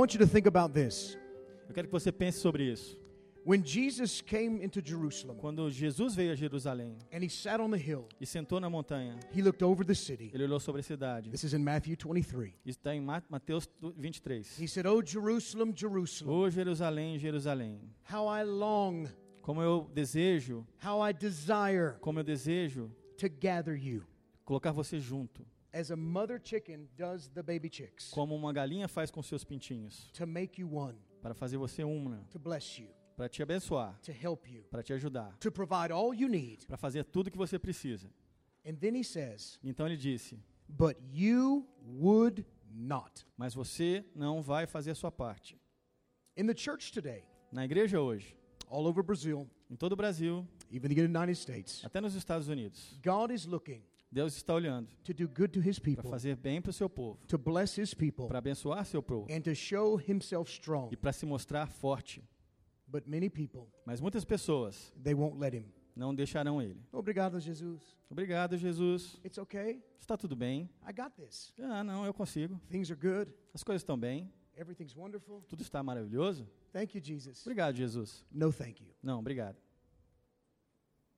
want you to think about this. Eu quero que você pense sobre isso. When Jesus came into Jerusalem Quando Jesus veio a Jerusalém and he sat on the hill, e sentou na montanha, he looked over the city. ele olhou sobre a cidade. This is in Matthew 23. Isso está em Ma- Mateus 23. He said, Oh, Jerusalem, Jerusalem, Ô Jerusalém, Jerusalém, how I long, como eu desejo, how I desire como eu desejo to gather you. colocar você junto, As a mother chicken does the baby chicks, como uma galinha faz com seus pintinhos, to make you one, para fazer você uma, to bless you, para te abençoar, to help you, para te ajudar, to provide all you need. para fazer tudo que você precisa. And then he says, Então ele disse: But you would not. Mas você não vai fazer a sua parte. In the church today, Na igreja hoje, all over Brazil, em todo o Brasil, even the United States, até nos Estados Unidos, God is looking Deus está olhando to do good to his para people, fazer bem para o seu povo, to bless his people, para abençoar seu povo and to show himself strong. e para se mostrar forte. But many people, Mas muitas pessoas they won't let him. não deixarão ele. Obrigado, Jesus. Obrigado, Jesus. It's okay. Está tudo bem? I got this. Ah, não, eu consigo. Things are good. As coisas estão bem. Everything's wonderful. Tudo está maravilhoso. Thank you, Jesus. Obrigado, Jesus. No, thank you. Não, obrigado.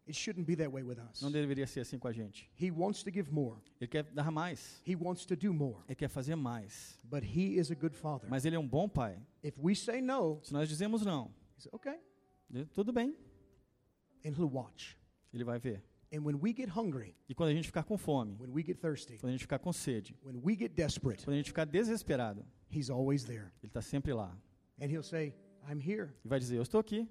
It shouldn't be that way with us. Não deveria ser assim com a gente. He wants to give more. Ele quer dar mais. He wants to do more. Ele quer fazer mais. But he is a good father. Mas ele é um bom pai. If we say no, Se nós dizemos não, he says, okay. tudo bem. And he'll watch. Ele vai ver. And when we get hungry, E quando a gente ficar com fome, when we get thirsty, quando a gente ficar com sede, when we get desperate, quando a gente ficar desesperado, he's always there. ele está sempre lá. And he'll say, I'm here. E vai dizer: Eu estou aqui.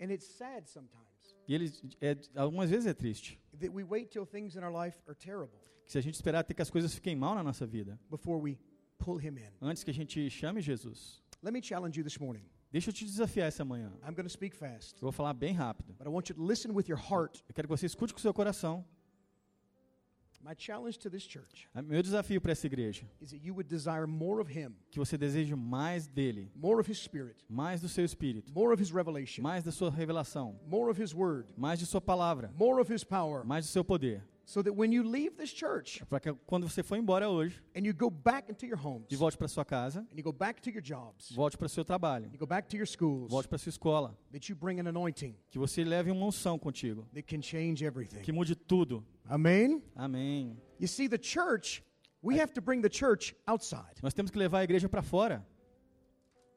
And it's sad sometimes E ele, é, algumas vezes é triste. that we wait till things in our life are terrible Que se a gente esperar até que as coisas fiquem mal na nossa vida, before we pull him in. antes que a gente chame Jesus, Let me challenge you this morning. deixa eu te desafiar essa manhã. I'm going to speak fast, Eu vou falar bem rápido. but I want you to listen with your heart. Eu quero que você escute com o seu coração. My challenge to this church A- Meu desafio para essa igreja, is that you would desire more of him, que você deseje mais dele, more of his spirit, mais do seu espírito, more of his revelation, mais da sua revelação, more of his word, mais de sua palavra, more of his power, mais do seu poder. so that when you leave this church Para que quando você for embora hoje and you go back into your homes e volte para sua casa, and you go back to your jobs, volte para seu trabalho, you go back to your schools, volte para sua escola, that you bring an anointing que você leve uma unção contigo, that can change everything. que mude tudo. Amen? Amém. You see, the church, we have to bring the church outside. Nós temos que levar a igreja para fora.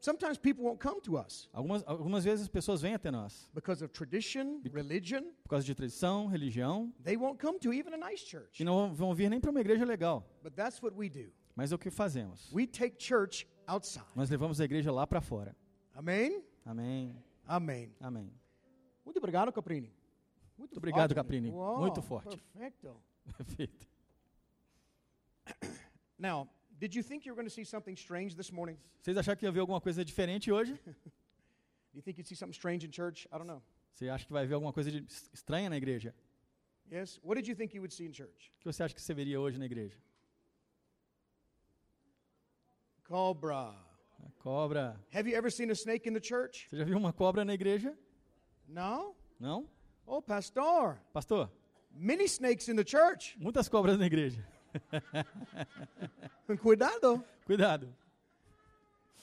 Sometimes people won't come to us Algumas, algumas vezes as pessoas vêm até nós because of tradition, religion. por causa de tradição, religião, They won't come to even a nice church. e não vão vir nem para uma igreja legal. But that's what we do. Mas é o que fazemos. We take church outside. Nós levamos a igreja lá para fora. Amém? Amém. Amém. Amém. Muito obrigado, Caprini. Muito obrigado, forte, Caprini. Muito forte. Perfeito. Perfeito. Now, did you think you were going to see something strange this morning? Vocês acharam que ia ver alguma coisa diferente hoje? You think you'd see something strange in church? I don't know. Você acha que vai ver alguma coisa estranha na igreja? Yes? What did you think you would see in church? O que você acha que você veria hoje na igreja? Cobra. A cobra. Have you ever seen a snake in the church? Você já viu uma cobra na igreja? No? Não? Oh, pastor. Pastor, Many snakes in the church. muitas cobras na igreja. Cuidado. Cuidado.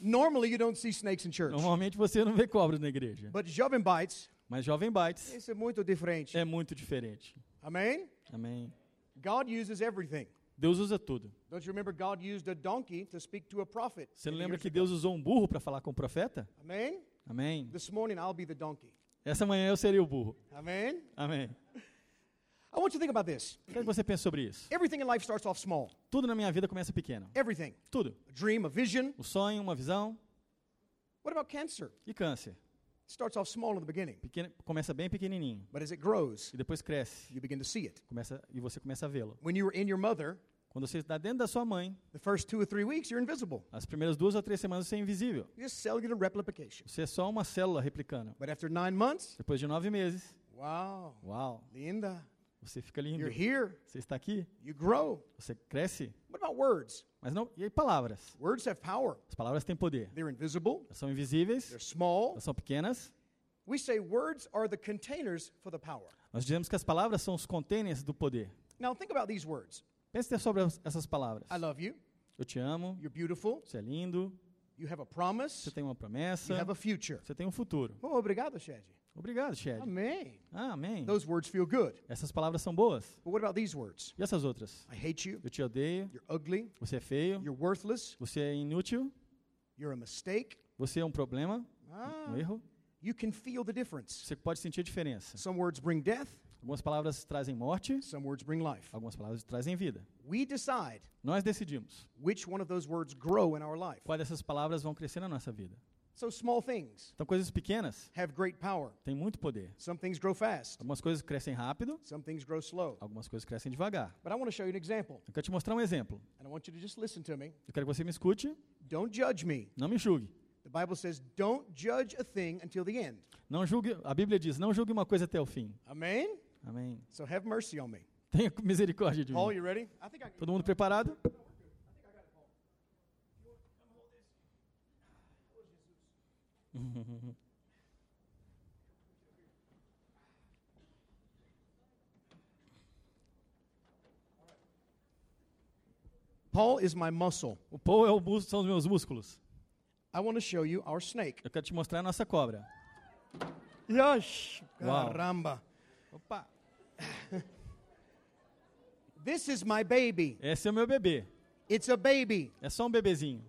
Normally you don't see snakes in church. Normalmente você não vê cobras na igreja. But jovem bites, Mas Jovem Bites isso é muito diferente. é muito diferente. Amém? Amém. God uses everything. Deus usa tudo. Don't you remember God used a donkey to speak to a prophet? Você não lembra que? Deus usou um burro para falar com o profeta? Amém? Amém. This morning I'll be the donkey. Essa manhã eu seria o burro. Amém? Amém. I want you to think about this. Quero que você pense sobre isso. Everything in life starts off small. Tudo na minha vida começa pequeno. Everything. Tudo. A dream, a vision. O sonho, uma visão What about cancer? e câncer. It starts off small in the beginning, Pequeno, começa bem pequenininho but as it grows, e depois cresce. you begin to see it. Começa e você começa a vê-lo. When you were in your mother, Quando você está dentro da sua mãe, the first two or three weeks, you're invisible. as primeiras duas ou três semanas você é invisível. Você é só uma célula replicando. But after nine months, Depois de nove meses, wow, uau, linda, você fica lindo. you're here. Você está aqui, You grow. você cresce. What about words? Mas não. E aí, palavras? Words have power. As palavras têm poder. They're invisible. Elas são invisíveis, They're small. elas são pequenas. We say words are the containers for the power. Nós dizemos que as palavras são os containers do poder. Now think about these words. Pense sobre as- essas palavras. I love you. Eu te amo, You're beautiful. você é lindo, You have a promise. Você tem uma promessa. You have a future. Você tem um futuro. Oh, obrigado, Shed. Obrigado, Shed. Amém. Ah, amém. Those words feel good. Essas palavras são boas. But what about these words? E essas outras? I hate you. Eu te odeio. You're ugly. Você é feio. You're worthless. Você é inútil. You're a mistake. Você é um problema. Ah, Um erro. you can feel the difference. Você pode sentir a diferença. Some words bring death. Algumas palavras trazem morte. Some words bring life. Algumas palavras trazem vida. We decide Nós decidimos which one of those words grow in our life. quais dessas palavras vão crescer na nossa vida. So small things Então, coisas pequenas have great power. têm muito poder. Some things grow fast. Algumas coisas crescem rápido, Some things grow slow. algumas coisas crescem devagar. But I want to show you an example. Eu quero te mostrar um exemplo. And I want you to just listen to me. Eu quero que você me escute, Don't judge me. não me julgue. The Bible says, don't judge a thing until the end. Não julgue, a Bíblia diz: não julgue uma coisa até o fim. Amen? Amém. So have mercy on me. Tenha misericórdia de mim. you ready? I think I can. Todo mundo preparado? Paul is my muscle. O Paul é o músculo, são os meus músculos. I want to show you our snake. Eu quero te mostrar a nossa cobra. Yes. Caramba. Opa! This is my baby. Esse é o meu bebê. It's a baby, É só um bebezinho.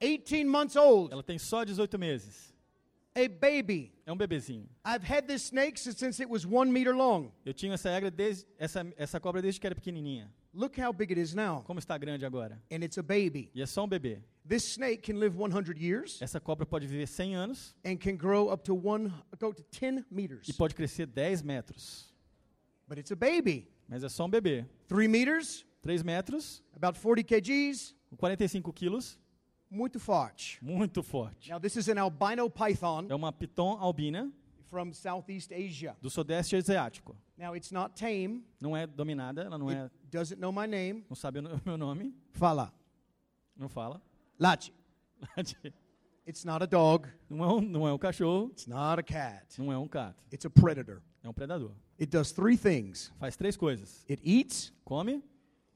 18 months old. Ela tem só 18 meses. A baby. É um bebezinho. I've had this snake since, it was one meter long. Eu tinha essa, desde, essa, essa cobra desde que era pequenininha. Look how big it is now. Como está grande agora? And it's a baby. E é só um bebê. This snake can live 100 years Essa cobra pode viver 100 anos and can grow up to one, go to 10 e meters. pode crescer 10 metros. But it's a baby. Mas é só um bebê. Three meters, 3 metros, about 40 kgs, com 45 quilos, muito forte. muito forte. Now, this is an albino python É uma piton albina from Southeast Asia. do sudeste asiático. Now, it's not tame. Não é dominada, ela não é, It doesn't know my name. não sabe o meu nome, Fala. não fala. Lachi. It's not a dog. Não é um, não é um cachorro, It's not a cat. não é um gato, It's a predator. é um predador. It does three things Faz três coisas: it eats, come,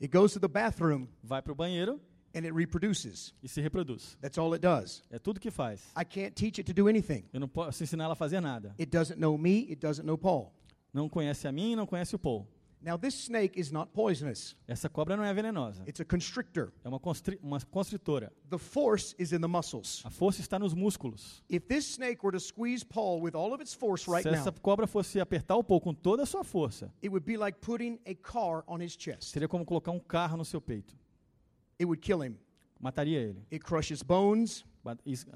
it goes to the bathroom, vai para o banheiro and it reproduces. e se reproduz. That's all it does. É tudo que faz. I can't teach it to do anything. Eu não posso ensinar ela a fazer nada. It doesn't know me, it doesn't know Paul. Não conhece a mim, não conhece o Paul. Now, this snake is not poisonous, Essa cobra não é venenosa. it's a constrictor. É uma, constri uma constritora. The force is in the muscles. A força está nos músculos. If this snake were to squeeze Paul with all of its force right Se essa cobra fosse apertar o Paul com toda a sua força, it would be like putting a car on his chest. seria como colocar um carro no seu peito. It would kill him. Mataria ele. It crushes bones,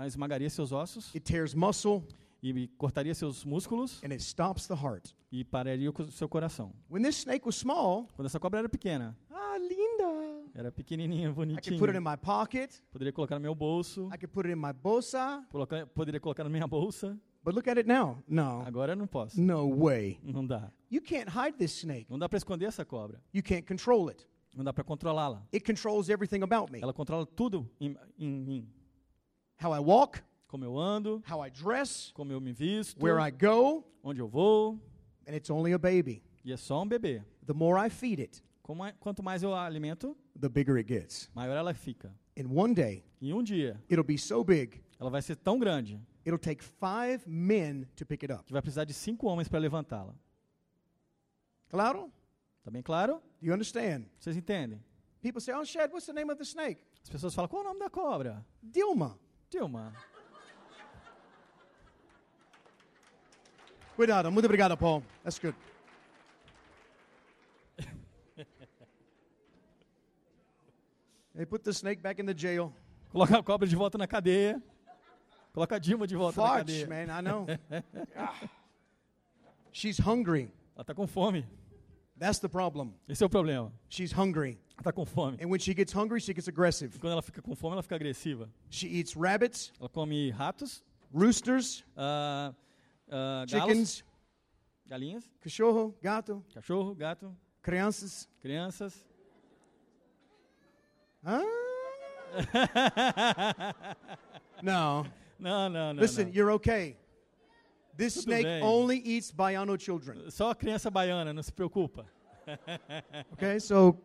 Esmagaria seus ossos it tears muscle, e cortaria seus músculos and it stops the heart. e pararia o seu coração. When this snake was small, Quando essa cobra era pequena, ah, linda. era pequenininha, I could bonitinha, put it in my pocket. poderia colocar no meu bolso, I could put it in my bolsa. colocar- poderia colocar na minha bolsa. But look at it now. No. Agora não posso. No way. Não dá. You can't hide this snake. Não dá para esconder essa cobra. You can't control it. Não dá para controlá-la. It controls everything about me. Ela controla tudo em, em mim. How I walk, Como eu ando, how I dress, como eu me visto, where I go, onde eu vou. and it's only a baby. E é só um bebê. The more I feed it, Como é- Quanto mais eu a alimento, the bigger it gets. maior ela fica. And one day, E um dia, it'll be so big, ela vai ser tão grande it'll take five men to pick it up. que vai precisar de cinco homens para levantá-la. Claro? Tá bem claro? You understand? Vocês entendem? People say, oh, Shad, what's the name of the snake? As pessoas falam, qual o nome da cobra? Dilma. Dilma. Cuidado. Muito obrigado, Paul. That's good. they put the snake back in the jail. Coloca a cobra de volta na cadeia. Coloca a Dilma de volta na Fudge, cadeia. man, I know. Ah. She's hungry. Ela tá com fome. That's the problem. Esse é o problema. She's hungry. Ela tá com fome. And when she gets hungry, she gets aggressive. E quando ela fica com fome, ela fica agressiva. She eats rabbits, Ela come ratos, roosters, ah, ah, galos, chickens, galinhas, cachorro, gato, cachorro, gato, crianças. crianças. Huh? no. No, no, não. Listen, não. you're okay. This Tudo snake bem. only eats Baiano children. Só a criança baiana, não se preocupa. Okay, so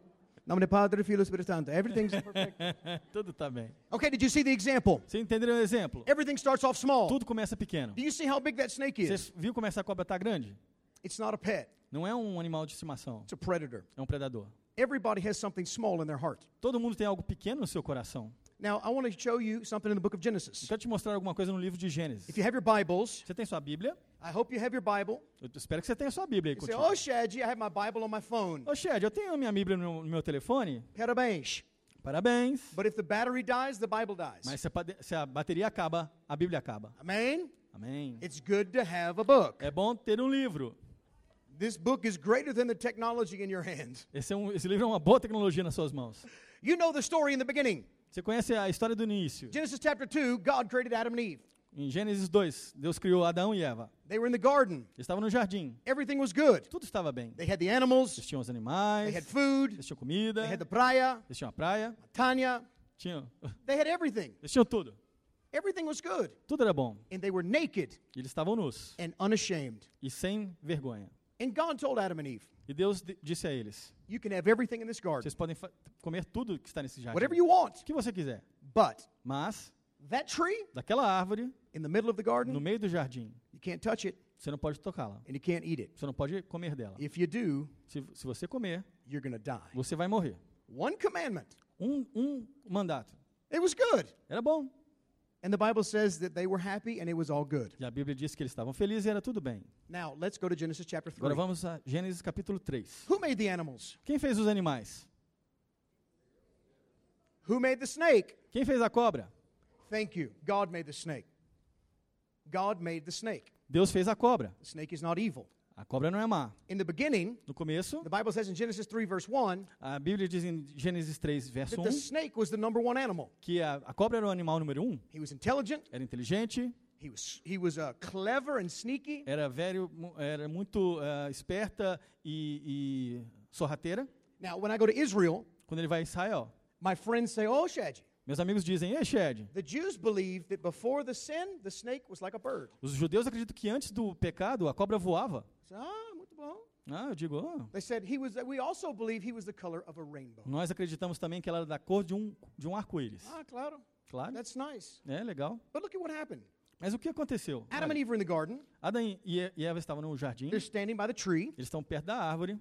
Nome de Padre, Filho, Espírito Santo. Everything's perfect. Tudo tá bem. Okay, did you see the example? Você entenderam o exemplo? Everything starts off small. Tudo começa pequeno. Do you see how big that snake Você is? viu como essa cobra tá grande? It's not a pet. Não é um animal de estimação, It's a predator. é um predador. Everybody has something small in their heart. Todo mundo tem algo pequeno no seu coração. Now, I want to show you something in the book of Genesis. Eu quero te mostrar alguma coisa no livro de Gênesis. If you have your Bibles, Você tem sua Bíblia? I hope you have your Bible. Eu espero que você tenha sua Bíblia aí You say, contigo. oh, Shadji, I have my Bible on my phone. Ô, Shed, eu tenho a minha Bíblia no, no meu telefone. Parabéns. Parabéns. But if the battery dies, the Bible dies. Mas se a, se a bateria acaba, a Bíblia acaba. Amen? Amém. It's good to have a book. É bom ter um livro. This book is greater than the technology in your hands. Esse, é um- esse livro é uma boa tecnologia nas suas mãos. You know the story in the beginning. Você conhece a história do início? Genesis chapter 2, God created Adam and Eve. Em Gênesis 2, Deus criou Adão e Eva. They were in the garden. Eles estavam no jardim. Everything was good. Tudo estava bem. They had the animals, Eles tinham os they animais, had food, eles tinham comida, they had the praia, eles tinham a praia, Tanya, tinham, they had everything. eles tinham tudo. Everything was good. Tudo era bom. And they were naked E eles estavam nus and unashamed. e sem vergonha. And God told Adam and Eve, E Deus di- disse a eles: You can have everything in this garden, Vocês podem comer tudo que está nesse jardim. whatever you want. O que você quiser. But Mas, that tree daquela árvore, in the middle of the no garden, meio do jardim, you can't touch it você não pode tocá-la. and you can't eat it. Você não pode comer dela. If you do, Se, se você comer, you're to die. você vai morrer. One commandment. Um, um mandato. It was good. Era bom. And the Bible says that they were happy and it was all good. E a Bíblia diz que eles estavam felizes e era tudo bem. Now, let's go to Genesis chapter 3. Agora vamos a Gênesis capítulo 3. Who made the animals? Quem fez os animais? Who made the snake? Quem fez a cobra? Thank you. God made the snake. God made the snake. Deus fez a cobra. The snake is not evil. A cobra não é má. In the beginning, No começo, the Bible says in Genesis 3, verse 1, a Bíblia diz em Gênesis 3, verso that the 1, snake was the number one animal. que a, a cobra era o animal número 1. He was intelligent, Era inteligente, he was, he was uh, clever and sneaky, era velho, era muito eh, esperta e, e sorrateira. Now, when I go to Israel, Quando ele vai a Israel, my friends say, Oh, Shaji, meus amigos dizem, ei, Shed, os judeus acreditam que antes do pecado a cobra voava. Ah, muito bom. Ah, eu digo, rainbow. nós acreditamos também que ela era da cor de um, de um arco-íris. Ah, claro. Claro, That's nice. é legal. But look at what happened. Mas o que aconteceu? Adam Olha, and Eve were in the garden. E e Eva estavam no jardim, They're standing by the tree. eles estão perto da árvore.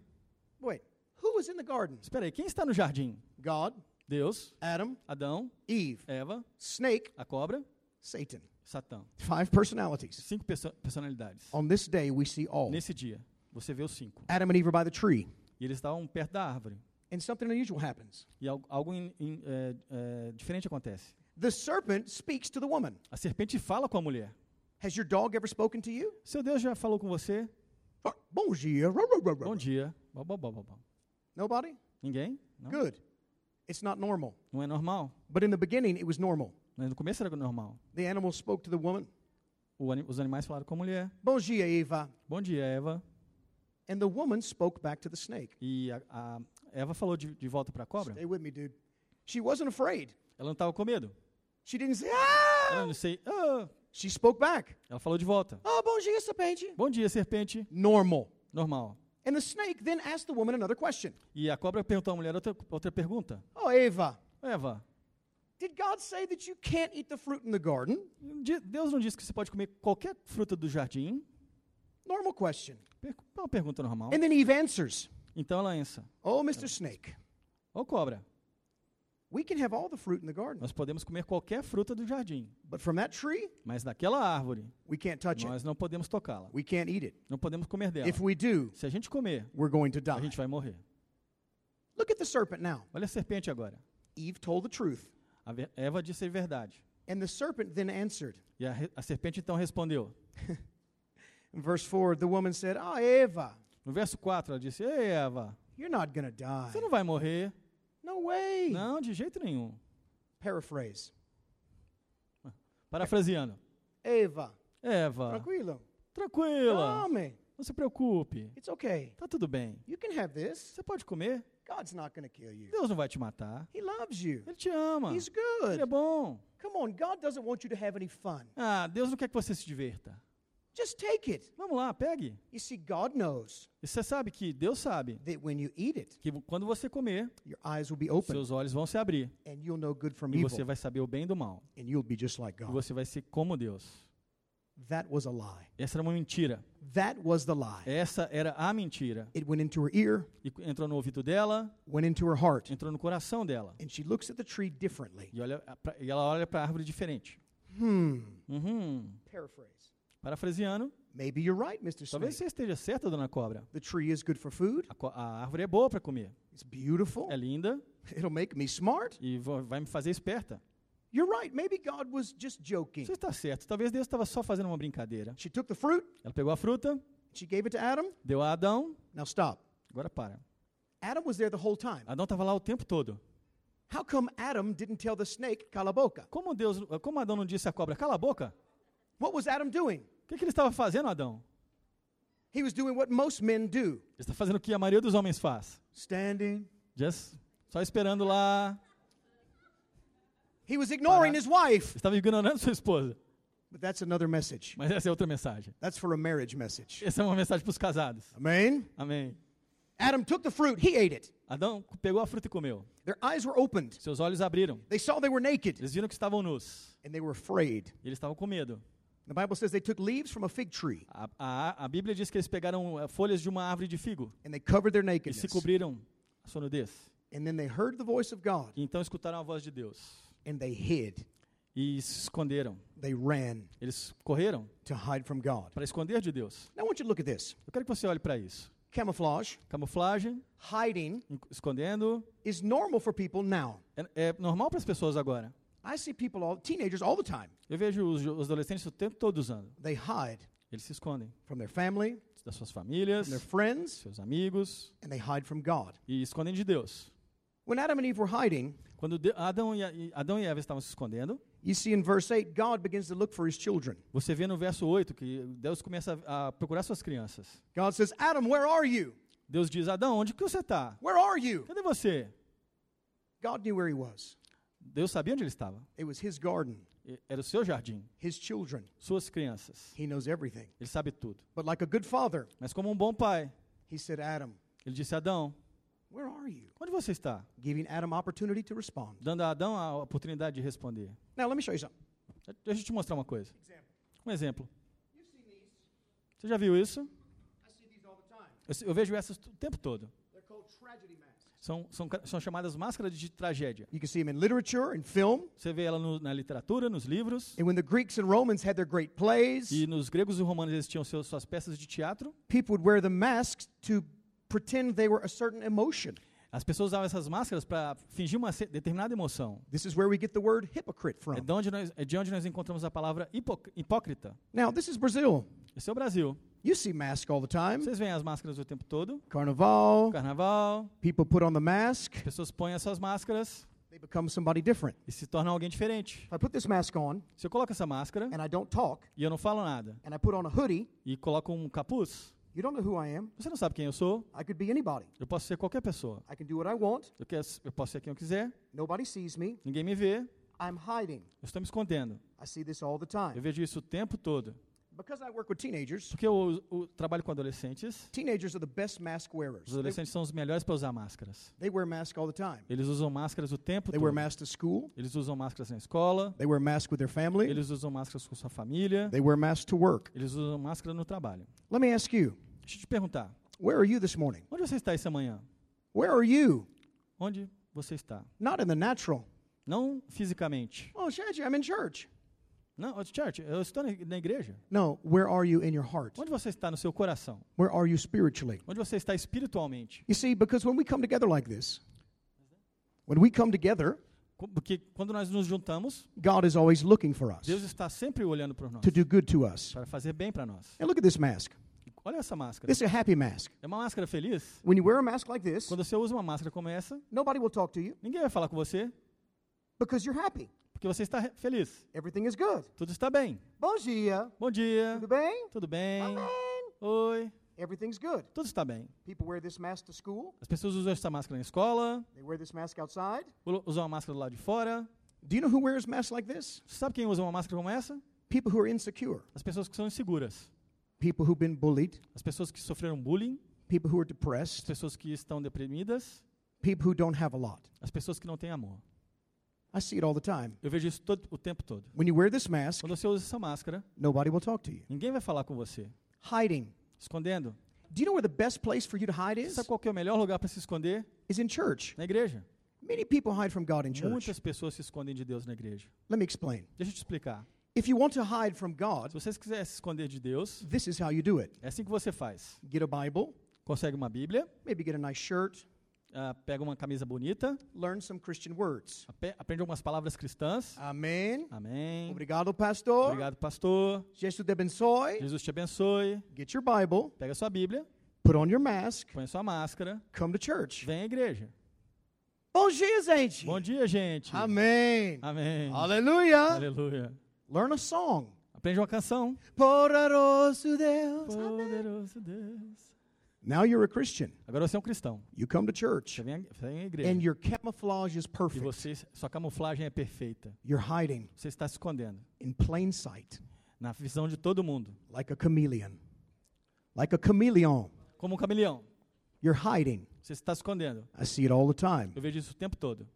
Wait, who was in the garden? Espera aí, quem está no jardim? God, Deus, Adam, Adão, Eve, Eva, snake, a cobra, Satan. Satã. Five personalities. Cinco perso- personalidades. On this day, we see all. Nesse dia, você vê os cinco. Adam and Eve are by the tree. E eles estavam perto da árvore. And something unusual happens. E al- algo in- in- é, é, diferente acontece. The serpent speaks to the woman. A serpente fala com a mulher. Has your dog ever spoken to you? Seu Deus já falou com você? Oh, Bom dia. Bom dia. Bom, bom, bom, bom, bom. Nobody? Ninguém? Não? Good. It's not normal. Não é normal? But in the beginning, it was normal. Mas No começo era normal. The animal spoke to the woman. O ani- os animais falaram com a mulher. Bom dia, Eva. Bom dia, Eva. And the woman spoke back to the snake. E a, a Eva falou de, de volta para a cobra. Stay with me, dude. She wasn't afraid. Ela não estava com medo. She didn't say, Ela ah! não sei. "Ah", She spoke back. ela falou de volta. Oh, bom dia, serpente. Bom dia, serpente. Normal. Normal. And the snake then asked the woman another question. E a cobra perguntou à mulher outra, outra pergunta. Oh, Eva, Eva, did God say that you can't eat the fruit in the garden? Deus não disse que você pode comer qualquer fruta do jardim? Normal question. É uma pergunta normal. And then Eve answers, Então ela lança. Oh, Mr. Snake, Ô cobra, nós podemos comer qualquer fruta do jardim. but from that tree, Mas daquela árvore, we can't touch it. nós não podemos tocá-la. We can't eat it. Não podemos comer dela. If we do, Se a gente comer, we're going to a gente vai morrer. Look at the serpent now. Olha a serpente agora. Eve told the truth. A ver- Eva disse a verdade. And the serpent then answered. E a, a serpente então respondeu. In verse 4, the woman said, Oh, Eva, No verso 4, ela disse: Ei, Eva, you're not going to die. você não vai morrer. No way. Não, de jeito nenhum. Paraphrase. Parafraseando. Eva, Eva, tranquilo. tranquila. Calme. Não se preocupe. It's okay. Tá tudo bem. You can have this. Você pode comer. God's not to kill you. Deus não vai te matar. He loves you. Ele te ama. He's Ele é good. bom. Come on, God doesn't want you to have any fun. Ah, Deus não quer que você se divirta. Just take it. Vamos lá, pegue. You see, God knows E você sabe que Deus sabe that when you eat it, que quando você comer, your eyes will be open seus olhos vão se abrir and you'll know good from e evil você vai saber o bem do mal. and you'll be just like E God. você vai ser como Deus. That was a lie. Essa era uma mentira. That was the lie. Essa era a mentira. It went into her ear, E entrou no ouvido dela, went into her heart, entrou no coração dela. and she looks at the tree differently. E, olha, e ela olha para a árvore diferente. Hmm. Uhum. Paraphrase. Parafraseando, Maybe you're right, Mr. talvez Snake. você esteja certa, dona Cobra. The tree is good for food. A, a árvore é boa para comer. It's beautiful. É linda It'll make me smart. e vai me fazer esperta. You're right. Maybe God was just joking. Você está certo. Talvez Deus estava só fazendo uma brincadeira. She took the fruit, Ela pegou a fruta, she gave it to Adam. deu a Adão. Now stop. Agora para. Adam was there the whole time. Adão estava lá o tempo todo. How come Adam didn't tell the snake, cala a boca? Como Deus, como Adão não disse à cobra, cala a boca? What was Adam doing? O que, que ele estava fazendo, Adão? He was doing what most men do Ele está fazendo o que a maioria dos homens faz. standing. Just, só esperando lá. He was ignoring his wife. Estava ignorando sua esposa. But that's another message. Mas essa é outra mensagem. That's for a marriage message. Essa é uma mensagem para os casados. Amen. Amém. Adam took the fruit, he ate it. Adão pegou a fruta e comeu. Their eyes were opened. Seus olhos abriram. They saw they were naked Eles viram que estavam nus. and they were afraid. E eles estavam com medo. The Bible says they took leaves from a fig tree A, a, a Bíblia diz que eles pegaram eh, folhas de uma árvore de figo and they covered their e se nakedness. cobriram a sua nudez. And then they heard the voice of God E então escutaram a voz de Deus and they hid. e se esconderam. They ran Eles correram to hide from God. para esconder de Deus. Now I want you to look at this. Eu quero que você olhe para isso. Camouflage, Camuflagem, hiding en- escondendo, is normal for people now. é, é normal para as pessoas agora. I see people, all, teenagers, all the time. Eu vejo os, os adolescentes o tempo todo usando. They hide Eles se escondem from their family, das suas famílias, from their friends, seus amigos and they hide from God. e escondem de Deus. When Adam and Eve were hiding, Quando De- Adão e, Adão e Eva estavam se escondendo, you see in verse 8, God begins to look for his children. você vê no verso 8 que Deus começa a, a procurar suas crianças. God says, Adam, where are you? Deus diz: Adão, onde que você está? Where are you? Cadê você? God knew where he was. Deus sabia onde ele estava. It was his garden, Era o seu jardim, his children. suas crianças. He knows everything. Ele sabe tudo. But like a good father, Mas como um bom pai, he said, Adam, ele disse: Adão, where are you? onde você está? Giving Adam opportunity to respond. Dando a Adão a oportunidade de responder. Now, let me show you something. Deixa eu te mostrar uma coisa. Um exemplo. You've seen these. Você já viu isso? Eu, vejo essas o tempo todo. They're called tragedy. São, são, são chamadas máscaras de tragédia. You can see them in literature and film. Você vê ela no- na literatura, nos livros. And when the Greeks and Romans had their great plays, E nos gregos e romanos eles tinham seus, suas peças de teatro. people would wear the masks to pretend they were a certain emotion. As pessoas usavam essas máscaras para fingir uma determinada emoção. This is where we get the word hypocrite from. É de onde nós, é de onde nós encontramos a palavra hipo- hipócrita. Now, this is Brazil. Esse é o Brasil. You see masks all the time. Vocês veem as máscaras o tempo todo. Carnival, Carnaval, people put on the mask, as pessoas põem essas máscaras they become somebody different. e se tornam alguém diferente. If I put this mask on Se eu coloco essa máscara and I don't talk, e eu não falo nada and I put on a hoodie, e coloco um capuz, you don't know who I am. você não sabe quem eu sou. I could be anybody. Eu posso ser qualquer pessoa. I can do what I want. Eu, quero- eu posso ser quem eu quiser. Nobody sees me. Ninguém me vê. I'm hiding. Eu estou me escondendo. I see this all the Eu time. vejo isso o tempo todo. Because I work with teenagers, Porque eu, eu trabalho com adolescentes. teenagers are the best mask wearers. Os They, adolescentes são os melhores para usar máscaras. they wear masks all the time. Eles usam máscaras o tempo They wear todo. masks to school. Eles usam máscaras na escola. They wear masks with their family. Eles usam máscaras com sua família. They wear masks to work. Eles usam máscara no trabalho. Let me ask you, Deixa eu te perguntar. where are you this morning? Onde você está essa manhã? Where are you? Onde você está? Not in the natural. Não fisicamente. Oh, Shaji, I'm in church. Não, oh, church, eu estou na igreja. No, where are you in your heart? Onde você está no seu coração? Where are you spiritually? Onde você está espiritualmente? You see, because when we come together like this, when we come together, Porque quando nós nos juntamos, God is always looking for us Deus está sempre olhando para nós, to do good to us. para fazer bem para nós. And look at this mask. Olha essa máscara. This is a happy mask. É uma máscara feliz? When you wear a mask like this, Quando você usa uma máscara como essa, nobody will talk to you ninguém vai falar com você, because you're happy. Porque você está feliz. Everything is good. Tudo está bem. Bom dia. Bom dia. Tudo bem? Tudo bem? Amém. Oi. Everything's good. Tudo está bem. People wear this mask to school. As pessoas usam essa máscara na escola, They wear this mask outside. usam uma máscara do lado de fora. Do you know who wears masks like this? Sabe quem usa uma máscara como essa? People who are insecure. As pessoas que são inseguras. people who've been bullied, as pessoas que sofreram bullying, people who are as depressed, pessoas que estão deprimidas, people who don't have a lot. as pessoas que não têm amor. I see it all the time. Eu vejo isso todo, o tempo todo. When you wear this mask, Quando você usa essa máscara, nobody will talk to you. ninguém vai falar com você. Hiding. Escondendo. Do you know where the best place for you to hide is? sabe qual é o melhor lugar para se esconder? Is in church. Na igreja. Many people hide from God in church. Muitas pessoas se escondem de Deus na igreja. Let me explain. Deixa eu te explicar. If you want to hide from God, Se você quiser se esconder de Deus, this is how you do it. é assim que você faz. Get a Bible, Consegue uma Bíblia, maybe get a nice shirt, ah, pega uma camisa bonita, learn some Christian words. aprende algumas palavras cristãs. Amen. Amém. Obrigado, pastor. Obrigado, pastor. Jesus te abençoe. Jesus te abençoe. Get your Bible, Pega a sua Bíblia, put on your mask, põe a sua máscara, come to church. vem à igreja. Bom dia, gente. Bom dia, gente. Amém. Amém. Aleluia. Aleluia. Learn a song. Aprende uma canção. Poderoso Deus. Poderoso Deus. Now you're a Christian. Agora você é um cristão. You come to church, Você vem, à- você vem à igreja. and your camouflage is E perfect. você, sua camuflagem é perfeita. You're hiding Você está se escondendo in plain sight, na visão de todo mundo, like a chameleon. Like a chameleon. como um camaleão. You're hiding. Você está se escondendo. I see it all the time. Eu vejo isso o tempo todo.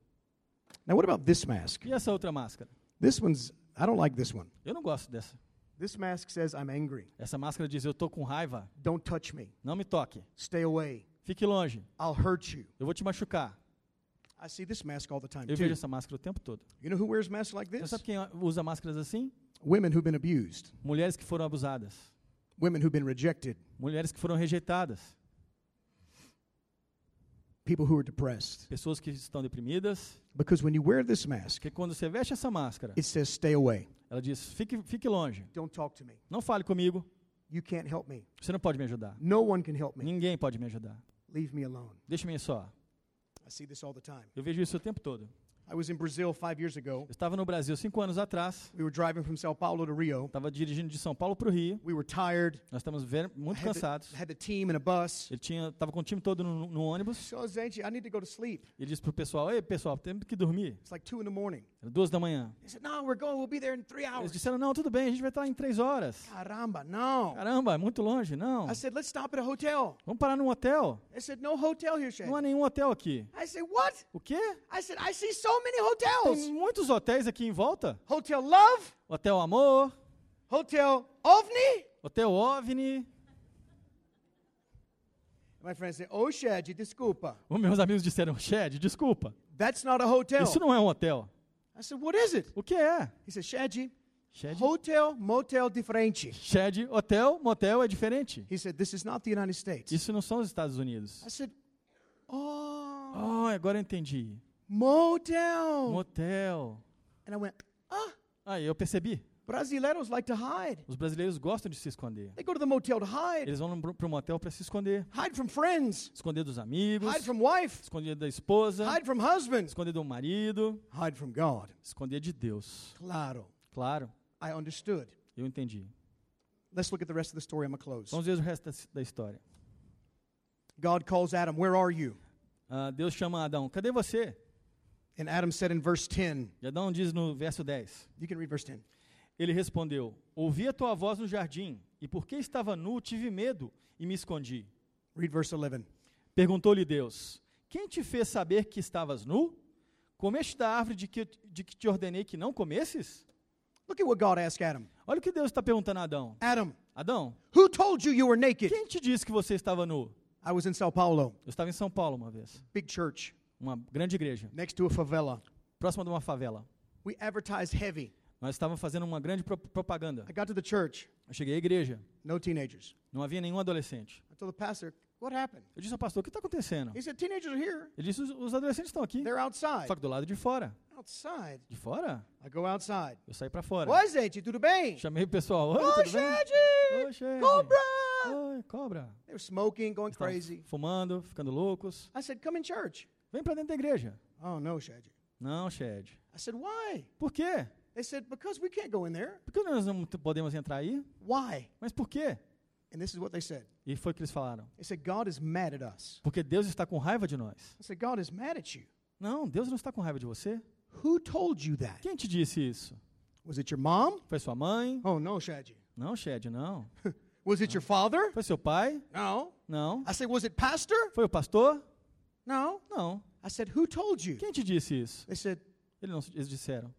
Now, what about this mask? E essa outra máscara? This one's, I don't like this one. Eu não gosto dessa. This mask says, I'm angry. Essa máscara diz: Eu tô com raiva. Don't touch me. Não me toque. Stay away. Fique longe. I'll hurt you. Eu vou te machucar. I see this mask all the time, Eu too. vejo essa máscara o tempo todo. You know who wears masks like Você this? sabe quem usa máscaras assim? Women who've been abused, Mulheres que foram abusadas. women who've been rejected, Mulheres que foram rejeitadas. people who are depressed. Pessoas que estão deprimidas. Because when you wear this mask, Porque quando você veste essa máscara, it says, stay away. Ela diz: Fique, fique longe. Don't talk to me. Não fale comigo. You can't help me. Você não pode me ajudar. No one can help me. Ninguém pode me ajudar. Leave me alone. Deixe-me só. I see this all the time. Eu vejo isso o tempo todo. I was in Brazil five years ago. Eu estava no Brasil cinco anos atrás. We were driving from Sao Paulo to Rio. Estava dirigindo de São Paulo para o Rio. We were tired. Nós estamos ver- muito had, the, cansados. had the team in a bus. Ele tinha, estava com o time todo no, no ônibus. So, Zenji, I need to go to sleep. Ele disse para o pessoal: Ei, pessoal, temos que dormir. It's like two in the morning. Era duas da manhã. They said, No, we're going. We'll be there in three Eles hours. disseram: Não, tudo bem, a gente vai estar em três horas. Caramba, no. Caramba, é muito longe. Não. I said, Let's stop at a hotel. Vamos parar num hotel. They said, No hotel here, Shay. Não há nenhum hotel aqui. I said, What? O quê? I said, I see so many hotels. Tem muitos hotéis aqui em volta. Hotel Love, Hotel Amor, Hotel OVNI. Hotel OVNI. My friend said, Oh, Shad, desculpa. Os meus amigos disseram: Shed, desculpa. That's not a hotel. Isso não é um hotel. I said, What is it? O que é? He said, Shad, Shed, hotel, motel diferente. Shed, hotel, motel é diferente. He said, This is not the United States. Isso não são os Estados Unidos. I said, Oh, Oh, agora eu entendi. Motel. Motel. And I went, Ah, Aí eu percebi. Brasileiros like to hide. Os brasileiros gostam de se esconder. They go to the motel to hide. Eles vão para o motel para se esconder. Hide from friends. Esconder dos amigos, Hide from wife. esconder da esposa, Hide from husband. esconder do marido, Hide from God. esconder de Deus. Claro. Claro, I understood. eu entendi. Let's look at the rest of the story. I'm close. Vamos ver o resto da, história. God calls Adam, Where are you? Ah, Deus chama Adão, cadê você? And Adam said in verse 10, E Adão diz no verso 10. you can read verse 10. Ele respondeu: Ouvi a tua voz no jardim, e porque estava nu, tive medo e me escondi. Read verse 11. Perguntou-lhe Deus: Quem te fez saber que estavas nu? Comeste da árvore de que, de que te ordenei que não comesses? Look at what God asked Adam. Olha o que Deus está perguntando a Adão. Adam, Adão, who told you you were naked? quem te disse que você estava nu? I was in Sao Paulo, Eu estava em São Paulo uma vez, big church, uma grande igreja, next to a favela. próxima de uma favela. We advertised heavy. Nós estávamos fazendo uma grande pro- propaganda. I got to the church, Eu cheguei à igreja, no teenagers. não havia nenhum adolescente. I told the pastor, What happened? Eu disse ao pastor: O que está acontecendo? He said, Teenagers are here. Ele disse: Os, adolescentes estão aqui, They're outside. só que do lado de fora. Outside? De fora? I go outside. Eu saí para fora. Oi, gente, tudo bem? Chamei o pessoal: Oi, Oi, tudo bem? Shed! Oi, Shed. Cobra! Oi, cobra. They were smoking, going crazy. fumando, ficando loucos. I said, Come in church. Vem para dentro da igreja. Oh, no, Shad. Não, Shed. I said, Why? Por quê? They said, Because we can't go in there. Por que nós não podemos entrar aí? Why? Mas por quê? And this is what they said. E foi o que eles falaram. They said, God is mad at us. Porque Deus está com raiva de nós. I said, God is mad at you. Não, Deus não está com raiva de você. Who told you that? Quem te disse isso? Was it your mom? Foi sua mãe? Oh, no, Shaji. Não, Shed, não. Was it your father? Foi seu pai? No. Não. I said, Was it pastor? Foi o pastor? No. Não. I said, Who told you? Quem te disse isso? They said, Eles, não, eles disseram.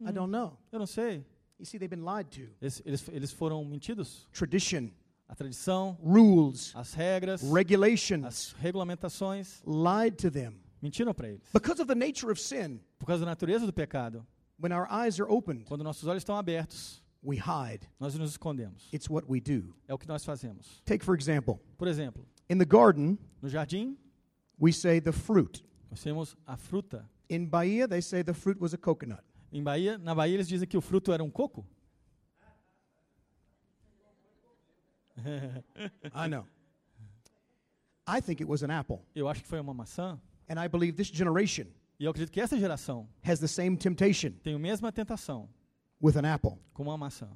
I don't know. Eu não sei. You see, they've been lied to. Eles, eles, eles foram mentidos. Tradition, A tradição, rules, as regras, regulations as regulamentações lied to them. mentiram para eles. Because of the nature of sin, Por causa da natureza do pecado, when our eyes are opened, quando nossos olhos estão abertos, we hide. nós nos escondemos. It's what we do. É o que nós fazemos. Take, for example, Por exemplo, in the garden, no jardim, we say the fruit. nós temos a fruta. In Bahia, they say the fruit was a coconut. Em Bahia, na Bahia eles dizem que o fruto era um coco. I know. I think it was an apple. Eu acho que foi uma maçã. And I believe this generation E eu acredito que essa geração has the same temptation tem a mesma tentação with an apple. como uma maçã.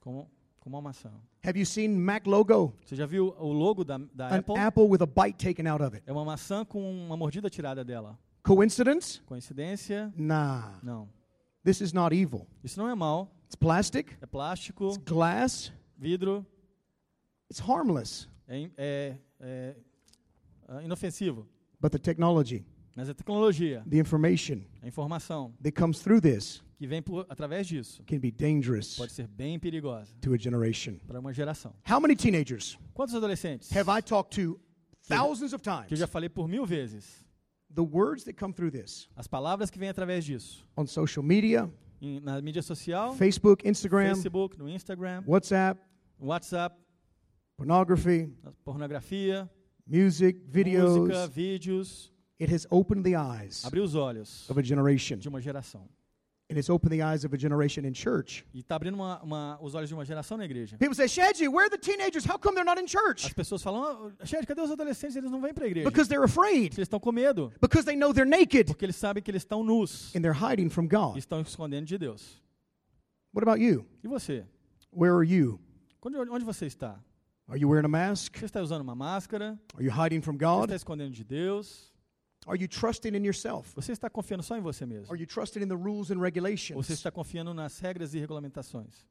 Como, como uma maçã. Have you seen Mac logo? Você já viu o logo da, da An Apple? apple with a bite taken out of it. É uma maçã com uma mordida tirada dela. Coincidence? Coincidência? Nah. Não. This is not evil. Isso não é mal. It's plastic, É plástico, it's glass, vidro, it's harmless. é, é- é, ah, inofensivo. But the technology, Mas a tecnologia, the information a informação that comes through this que vem por, através disso can be dangerous pode ser bem perigosa to a generation. para uma geração. How many teenagers Quantos adolescentes have I talked to thousands of que eu times? já falei por mil vezes? The words that come through this As palavras que vêm através disso. on social media, Em- na mídia social, Facebook, Instagram, Facebook, no Instagram, WhatsApp, no WhatsApp, pornography, na pornografia, music, música, vídeos, it has opened the eyes abriu os olhos of a generation. de uma geração. And it's opened the eyes of a generation in church. E está abrindo uma- uma- os olhos de uma geração na igreja. People say, Shaji, where are the teenagers? How come they're not in As church? pessoas falam, ah, Shed, cadê os adolescentes? Eles não vêm para a igreja. Because they're afraid. Eles estão com medo. Because they know they're naked Porque eles sabem que eles estão nus. and they're hiding from E God. estão escondendo de Deus. What about you? E você? Where are you? Onde, onde você está? Are you wearing a mask? Você está usando uma máscara? Are you hiding from Você God? está escondendo de Deus? Are you trusting in yourself? Você está confiando só em você mesmo? Are you trusting in the rules and Ou você regulations? está confiando nas regras e regulamentações?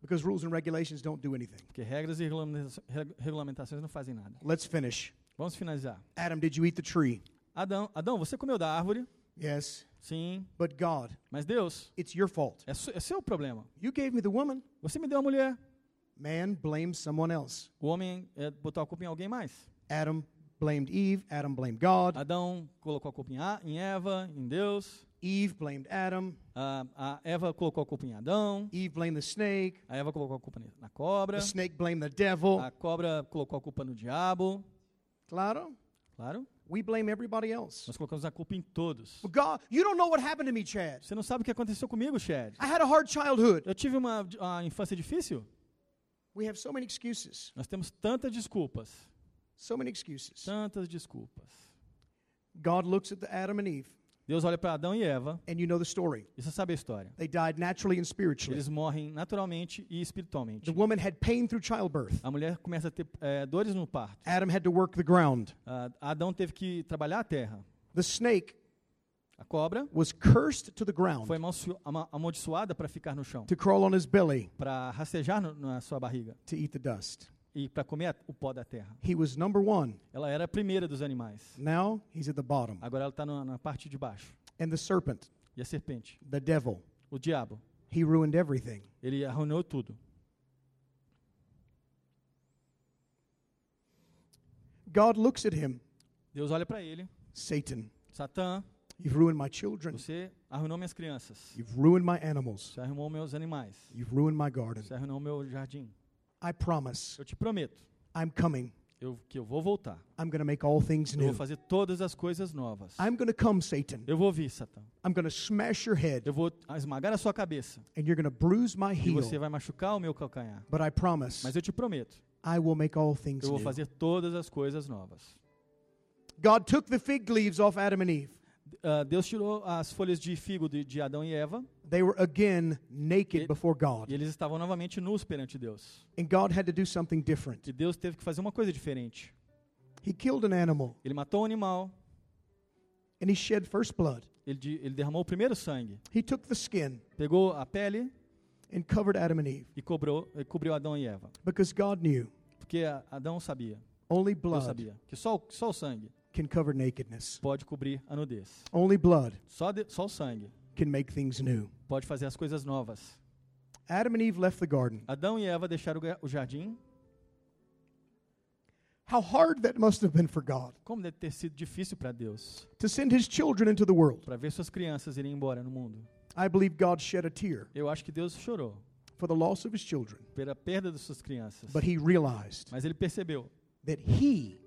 Because rules and regulations don't do anything. Porque regras e regulamenta- reg- regulamentações não fazem nada. Let's finish. Vamos finalizar. Adam, did you eat the tree? Adão, Adão, você comeu da árvore? Yes. Sim. But God, Mas Deus, it's your fault. é, su- é seu problema. You gave me the woman. Você me deu a mulher. Man blames someone else. O homem é, botou a culpa em alguém mais. Adam blamed Eve. Adam blamed God. Adão colocou a culpa em, Eva, em Deus. Eve blamed Adam. A, a Eva colocou a culpa em Adão. Eve blamed the snake. A Eva colocou a culpa na cobra. The snake blamed the devil. A cobra colocou a culpa no diabo. Claro. Claro. We blame everybody else. Nós colocamos a culpa em todos. God, you don't know what happened to me, Chad. Você não sabe o que aconteceu comigo, Chad. I had a hard childhood. Eu tive uma, uma infância difícil. We have so many excuses. Nós temos tantas desculpas. So many excuses. Tantas desculpas. God looks at the Adam and Eve, Deus olha para Adão e Eva. and you know the story. E você sabe a história. They died naturally and spiritually. Eles morrem naturalmente e espiritualmente. The woman had pain through childbirth. A mulher começa a ter eh, dores no parto. Adam had to work the ground. Ah, Adão teve que trabalhar a terra. The snake A cobra was cursed to the ground foi amaldiçoada para ficar no chão, to crawl on his belly para rastejar no- na sua barriga to eat the dust. E para comer o pó da terra. He was number one. Ela era a primeira dos animais. Now he's at the bottom. Agora ela está na parte de baixo. And the serpent, E a serpente, the devil, o diabo, he ruined everything. ele arruinou tudo. God looks at him, Deus olha para ele, Satan, Satã, you've ruined my children. você arruinou minhas crianças. You've ruined my animals. Você arruinou meus animais. You've ruined my garden. Você arruinou meu jardim. I promise Eu te prometo I'm coming. eu, que eu vou voltar. I'm going to make all things Eu vou new. fazer todas as coisas novas. I'm going to come, Satan. Eu vou vir, Satã. I'm going to smash your head, Eu vou esmagar a sua cabeça. and you're going to bruise my E você heel. vai machucar o meu calcanhar. But I promise Mas eu te prometo, I will make all things eu vou new. fazer todas as coisas novas. God took the fig leaves off Adam and Eve. Ah, Deus tirou as folhas de figo de, de Adão e Eva They were again naked It- before God. e eles estavam novamente nus perante Deus. And God had to do something different. E Deus teve que fazer uma coisa diferente. He killed an animal Ele matou um animal, and he shed first blood. ele, de- ele derramou o primeiro sangue, He took the skin pegou a pele and covered Adam and Eve e cobrou, e cobriu Adão e Eva. because God knew Porque Adão sabia, only Deus blood sabia, que só, só o sangue can cover nakedness. pode cobrir a nudez. Only blood Só, de- só o sangue can make things new. pode fazer as coisas novas. Adam and Eve left the garden. Adão e Eva deixaram o ga- o jardim. How hard that must have been for God Como deve ter sido difícil para Deus, to send his children into the world. para ver suas crianças irem embora no mundo. I believe God shed a tear Eu acho que Deus chorou for the loss of his children, pela perda de suas crianças. but he realized Mas ele percebeu that he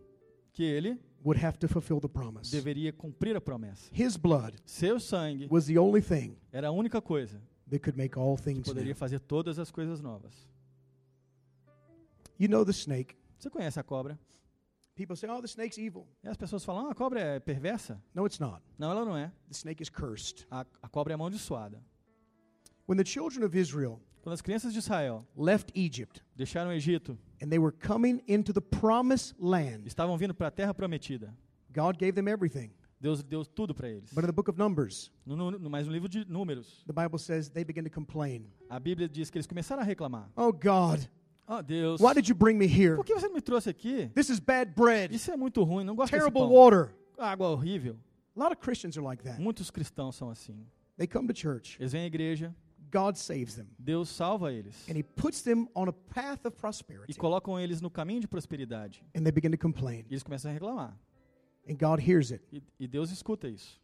que ele would have to fulfill the promise. deveria cumprir a promessa. His blood Seu sangue was the only thing era a única coisa that could make all que things new. poderia fazer todas as coisas novas. You know the snake. Você conhece a cobra? People say, oh, the snake's evil. E as pessoas falam, ah, a cobra é perversa? No, it's not. Não, ela não é. The snake is cursed. A, a cobra é amaldiçoada. When the children of Israel Quando as crianças de Israel left Egypt deixaram o Egito, and they were coming into the promised land, estavam vindo para a terra prometida. God gave them everything. Deus deu tudo para eles. But in the book of Numbers, No, no, mas no livro de Números, the Bible says they began to complain. a Bíblia diz que eles começaram a reclamar. Oh, God, Oh, Deus, why did you bring me here? por que você me trouxe aqui? This is bad bread, Isso é muito ruim, não gosto desse terrible pão. water. Água horrível. A lot of Christians are like that. Muitos cristãos são assim. They come to church, Eles vêm à igreja, God saves them, Deus salva eles and He puts them on a path of e prosperity, colocam eles no caminho de prosperidade. and they begin to complain. E eles começam a reclamar. And God hears it. E, e Deus escuta isso.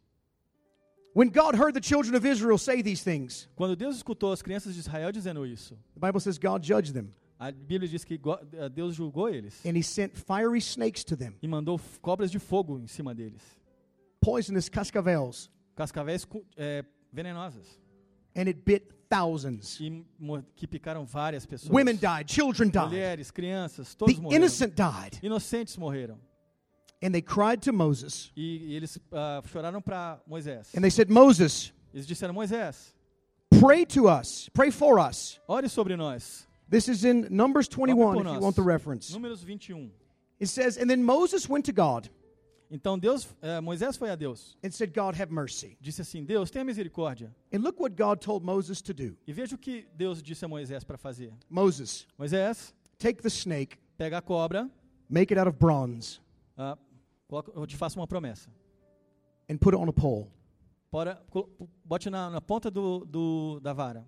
When God heard the children of Israel say these things, Quando Deus escutou as crianças de Israel dizendo isso, the Bible says God judged them, a Bíblia diz que eh, Deus julgou eles and He sent fiery snakes to them, e mandou cobras de fogo em cima deles. poisonous cascavels, Cascavéis cu- eh, venenosas and it bit thousands. e que picaram várias pessoas. Women died, children died, Mulheres, crianças, todos the morreram. innocent died. Inocentes morreram. And they cried to Moses, E, e eles ah, choraram para Moisés. and they said, Moses, Eles disseram: Moisés, pray to us, pray for us. ore sobre nós. This is in Numbers 21, por if you want the reference. Números 21. It says, And then Moses went to God Então Deus, eh, Moisés foi a Deus. and said, God, have mercy. Disse assim: Deus, tenha misericórdia. And look what God told Moses to do. E veja o que Deus disse a Moisés para fazer. Moses, Moisés, take the snake, pega a cobra, make it out of bronze, coloca- eu te faço uma promessa. and put it on a pole. Bora, bote na, na ponta do, do- da vara.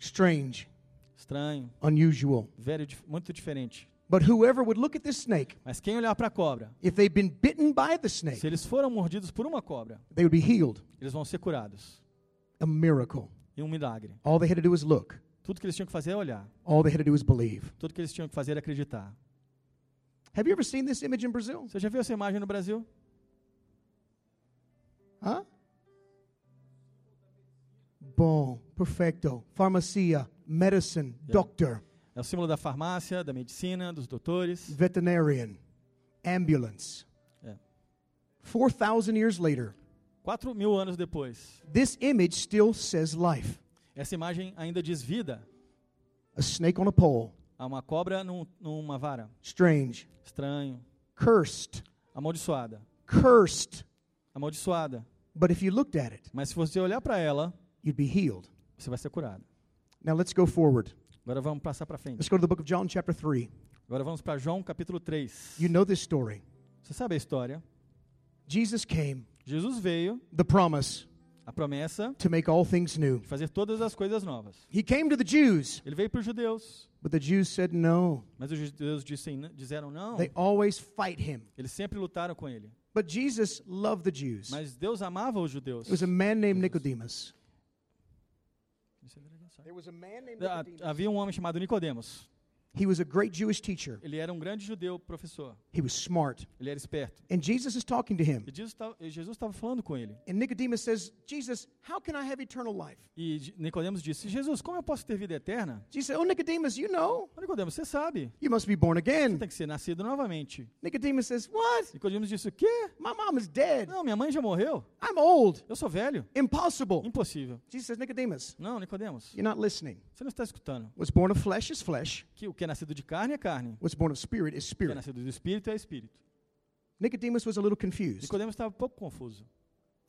Strange, Estranho, unusual. velho, muito diferente. But whoever would look at this snake, Mas quem olhar para a cobra, if they've been bitten by the snake, se eles foram mordidos por uma cobra, they would be healed. eles vão ser curados. A miracle. E um milagre. All they had to do was look. Tudo que eles tinham que fazer é olhar. All they had to do was believe. Tudo que eles tinham que fazer é acreditar. Have you ever seen this image in Brazil? Você já viu essa imagem no Brasil? Huh? Bom, perfecto. Farmacia, medicine, Yeah. doctor, É o símbolo da farmácia, da medicina, dos doutores. veterinarian, ambulance. Yeah. 4,000 years later, Quatro mil anos depois, this image still says life. essa imagem ainda diz vida. A snake on a pole. Há uma cobra num- numa vara. Strange. Estranho. Cursed. Amaldiçoada. Cursed. Amaldiçoada. But if you looked at it, Mas se você olhar para ela, you'd be healed. você vai ser curado. Now let's go forward. Agora vamos passar para frente. Let's go to the book of John, chapter 3. Agora vamos para João capítulo 3. You know this story. Você sabe a história? Jesus came, Jesus veio, the promise a promessa to make all things new. de fazer todas as coisas novas. He came to the Jews, Ele veio para os judeus, but the Jews said no. mas os judeus dissem, disseram não. They always fight him. Eles sempre lutaram com ele. But Jesus loved the Jews. Mas Deus amava os judeus. There was a man named Nicodemus. There was a man named Nicodemus. Havia um homem chamado Nicodemos. He was a great Jewish teacher. Ele era um grande judeu professor. He was smart. Ele era esperto. And Jesus is talking to him. E Jesus tava- Jesus estava falando com ele. And Nicodemus says, Jesus, how can I have eternal life? E Nicodemos disse: Jesus, como eu posso ter vida eterna? Jesus said, Oh, Nicodemus, you know. Você sabe. You must be born Você again. tem que ser nascido novamente. Nicodemus says, What? Nicodemos disse: O quê? My mom is dead. Não, minha mãe já morreu. I'm old. Eu sou velho. Impossible. Impossível. Jesus says, Nicodemus, Não, Nicodemos, you're not listening. você não está escutando. What's born of flesh is flesh. Que o que é nascido de carne é carne. What's born of spirit is O que é spirit. nascido do espírito é espírito. Nicodemus was a little confused. Nicodemos estava um pouco confuso.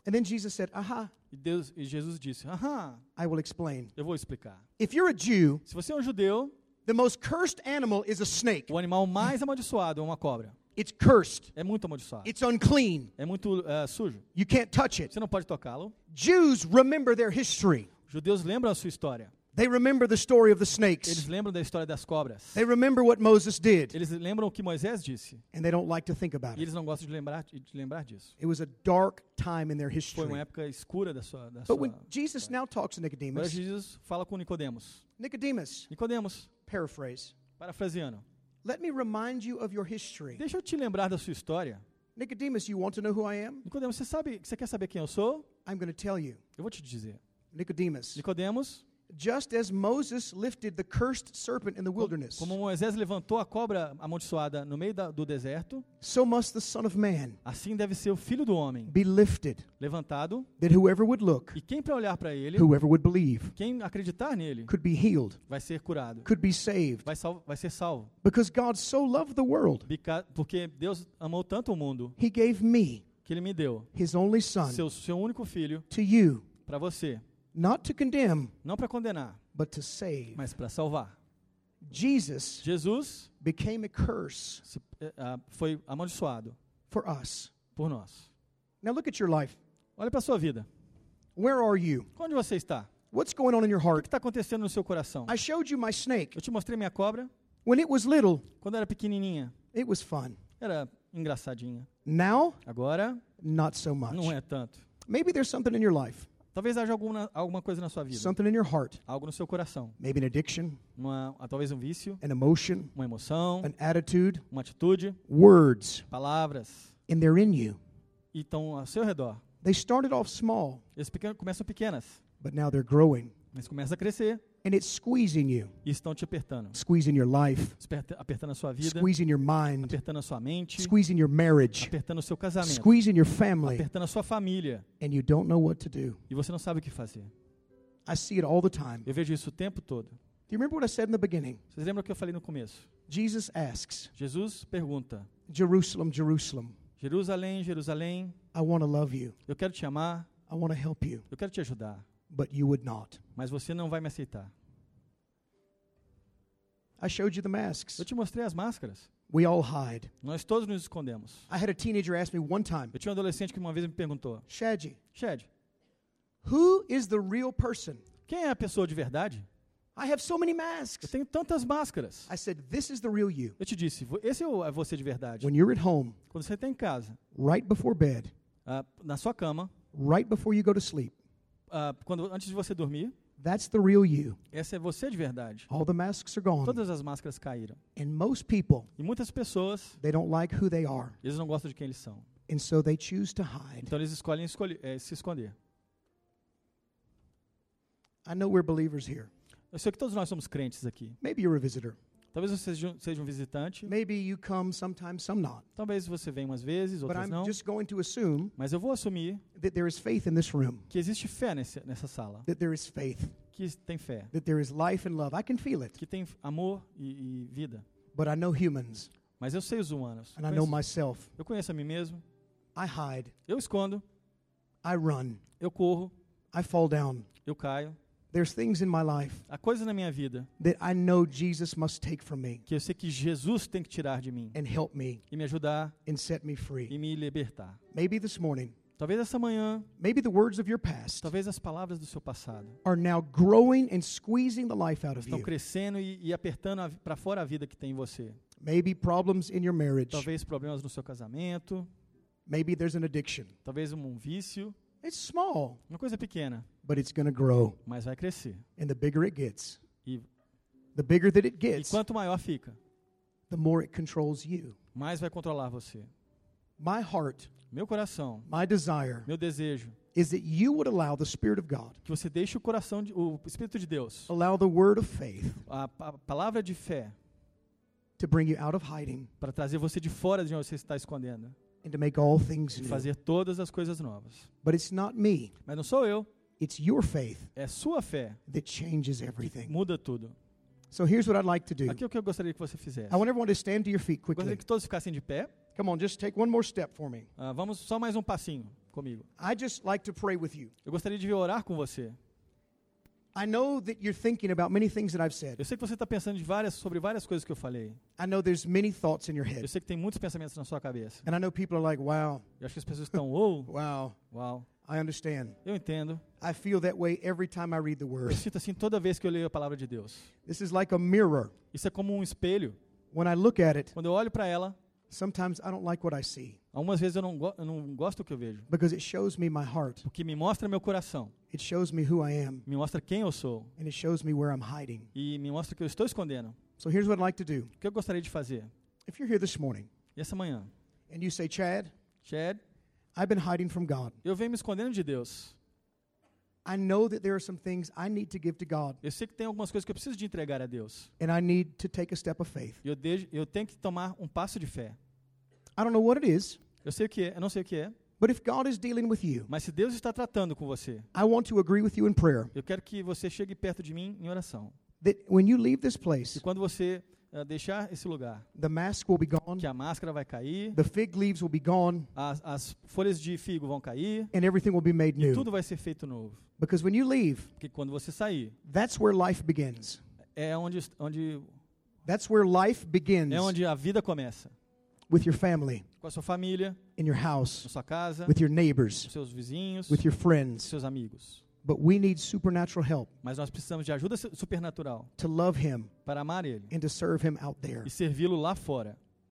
And then Jesus said, Aha, E, Deus, e Jesus disse: Aham, I will explain. eu vou explicar. If you're a Jew, Se você é um judeu, the most cursed animal is a snake. o animal mais amaldiçoado é uma cobra. It's cursed, É muito amaldiçoado. it's unclean. É muito eh, sujo. You can't touch it. Você não pode tocá-lo. Jews remember their history. Judeus lembram a sua história. They remember the story of the snakes. Eles lembram da história das cobras. They remember what Moses did, Eles lembram o que Moisés disse. and they don't like to think about E it. eles não gostam de lembrar, de lembrar disso. It was a dark time in their history. Foi uma época escura da sua. Da But sua when Jesus now talks to Nicodemus, Jesus fala com Nicodemos. Nicodemus, Nicodemos, paraphrase, parafraseando. let me remind you of your history. Deixa eu te lembrar da sua história. Nicodemus, you want to know who I am? Nicodemos, você sabe, você quer saber quem eu sou? I'm going to tell you. Eu vou te dizer. Nicodemus, Nicodemos, just as Moses lifted the cursed serpent in the wilderness, como Moisés levantou a cobra amaldiçoada no meio da- do deserto, so must the Son of Man assim deve ser o filho do homem, be lifted, levantado, that whoever would look, e quem para olhar para ele, whoever would believe, quem acreditar nele, could be healed, vai ser curado, could be saved. vai, vai ser salvo. Because God so loved the world, Porque Deus amou tanto o mundo He gave me, que ele me deu His only Son, seu, seu único filho to you, para você, not to condemn, não para condenar, but to save. mas para salvar. Jesus Jesus became a curse se- ah, foi amaldiçoado for us. por nós. Now look at your life. Olha para sua vida. Where are you? Onde você está? What's going on in your O heart? que está acontecendo no seu coração? I showed you my snake. Eu te mostrei minha cobra When it was little, quando era pequenininha. it was fun. Era engraçadinha. Now, Agora, not so much. não é tanto. Maybe there's something in your life, Talvez haja alguma, alguma coisa na sua vida. something in your heart, Algo no seu coração. maybe an addiction, Uma, ah, talvez um vício, an emotion, uma emoção, an attitude, uma atitude, words, palavras. and they're in you. E estão ao seu redor. They started off small, Eles pequeno- começam pequenas, but now they're growing, mas começam a crescer and it's squeezing you, e estão te apertando. squeezing your life, Aperta- Apertando a sua vida, squeezing your mind, apertando a sua mente, squeezing your marriage, apertando o seu casamento, squeezing your family, apertando a sua família. and you don't know what to do. E você não sabe o que fazer. I see it all the time. Eu vejo isso o tempo todo. Do you remember what I said in the beginning? Vocês lembram o que eu falei no começo? Jesus asks, Jesus pergunta: Jerusalem, Jerusalem, Jerusalém, Jerusalém, I want to love you. eu quero te amar, I want to help you, eu quero te ajudar, but you would not. mas você não vai me aceitar. I showed you the masks. Eu te mostrei as máscaras. We all hide. Nós todos nos escondemos. I had a teenager ask me one time, Eu tinha um adolescente que uma vez me perguntou: Shadji, Shed, who is the real person? quem é a pessoa de verdade? I have so many Eu masks. tenho tantas máscaras. I said, This is the real you. Eu te disse: esse é é você de verdade. When you're at home, Quando você está em casa, right before bed, ah, na sua cama, right before you go to sleep, ah, quando antes de você dormir, that's the real you. essa é você de verdade. All the masks are gone. Todas as máscaras caíram. And most people, E muitas pessoas, they don't like who they are. eles não gostam de quem eles são. And so they choose to hide. Então eles escolhem escolher, eh, se esconder. I know we're believers here. Eu sei que todos nós somos crentes aqui. Maybe you're a visitor. Talvez você seja, um- visitante. Maybe you come sometimes, some not. Talvez você venha umas vezes, But outras I'm não. just going to assume Mas eu vou assumir that there is faith in this room, que existe fé nesse, nessa sala. that there is faith, Que tem fé. that there is life and love. I can feel it, Que tem amor e, e vida. but I know humans, Mas eu sei os humanos. Eu and I know conheço, myself. eu conheço a mim mesmo. I hide, Eu escondo. I run, Eu corro. I fall down. Eu caio. There's things in my life Há coisas na minha vida that I know Jesus must take from me que eu sei que Jesus tem que tirar de mim. and help me E me ajudar and set me e free. me libertar. Maybe this morning, Talvez essa manhã, maybe the words of your past talvez as palavras do seu passado are now growing and squeezing the life out of estão you. crescendo e, e apertando para fora a vida que tem em você. Maybe problems in your marriage. Talvez problemas no seu casamento, Maybe there's an addiction. talvez um vício, It's small, uma coisa pequena, but it's going to grow. mas vai crescer. And the bigger it gets, E, the bigger that it e gets, quanto maior fica, the more it controls you. mais vai controlar você. My heart, Meu coração, my desire meu desejo, is that you would allow the Spirit of God, que você deixe o coração, de, o Espírito de Deus, allow the word of faith a, a palavra de fé, to bring you out of hiding para trazer você de fora de onde você está escondendo and to make all things e new. fazer todas as coisas novas. But it's not me, Mas não sou eu, it's your faith é sua fé that changes que everything. muda tudo. So here's what I'd like to do Aqui é o que eu gostaria que você fizesse. I want everyone to stand to your feet Eu gostaria quickly. que todos ficassem de pé. Come on, just take one more step for me. Ah, vamos só mais um passinho comigo. I just like to pray with you. Eu gostaria de orar com você. I know that you're thinking about many things that I've said. Eu sei que você está pensando várias, sobre várias coisas que eu falei. I know there's many thoughts in your Eu head. sei que tem muitos pensamentos na sua cabeça. And I know people are like, wow, Eu acho que as pessoas estão, ou, wow, uau, I understand. eu entendo. I feel that way every time I read the Eu word. sinto assim toda vez que eu leio a palavra de Deus. This is like a mirror. Isso é como um espelho. When I look at it, Quando eu olho para ela, sometimes I don't like what I see algumas vezes eu não, eu não gosto do que eu vejo. because it shows me my heart. Porque me mostra meu coração, It shows me who I am me mostra quem eu sou and it shows me where I'm hiding. e me mostra que eu estou escondendo. So here's what I'd like to do. O que eu gostaria de fazer? If you're here this morning E essa manhã? and you say, Chad, Chad, I've been hiding from God. eu venho me escondendo de Deus. I know that there are some things I need to give to God Eu sei que tem algumas coisas que eu preciso de entregar a Deus. and I need to take a step of faith. Eu, de, eu tenho que tomar um passo de fé. I don't know what it is, Eu sei o que é, eu não sei o que é, but if God is dealing with you, mas se Deus está tratando com você, I want to agree with you in prayer eu quero que você chegue perto de mim em oração. that when you leave this place, E quando você ah, deixar esse lugar, the mask will be gone, que a máscara vai cair, the fig leaves will be gone, as, as folhas de figo vão cair, and everything will be made e new. tudo vai ser feito novo. Because when you leave, Porque quando você sair, that's where life begins. é onde, onde, That's where life begins é onde a vida começa. with your family, Com a sua família, in your na house, sua casa, with your com neighbors, seus vizinhos, with your com friends. seus amigos. But we need supernatural help Mas nós precisamos de ajuda su- supernatural to love Him para amar Ele and to serve Him out there. e servi-lo lá fora.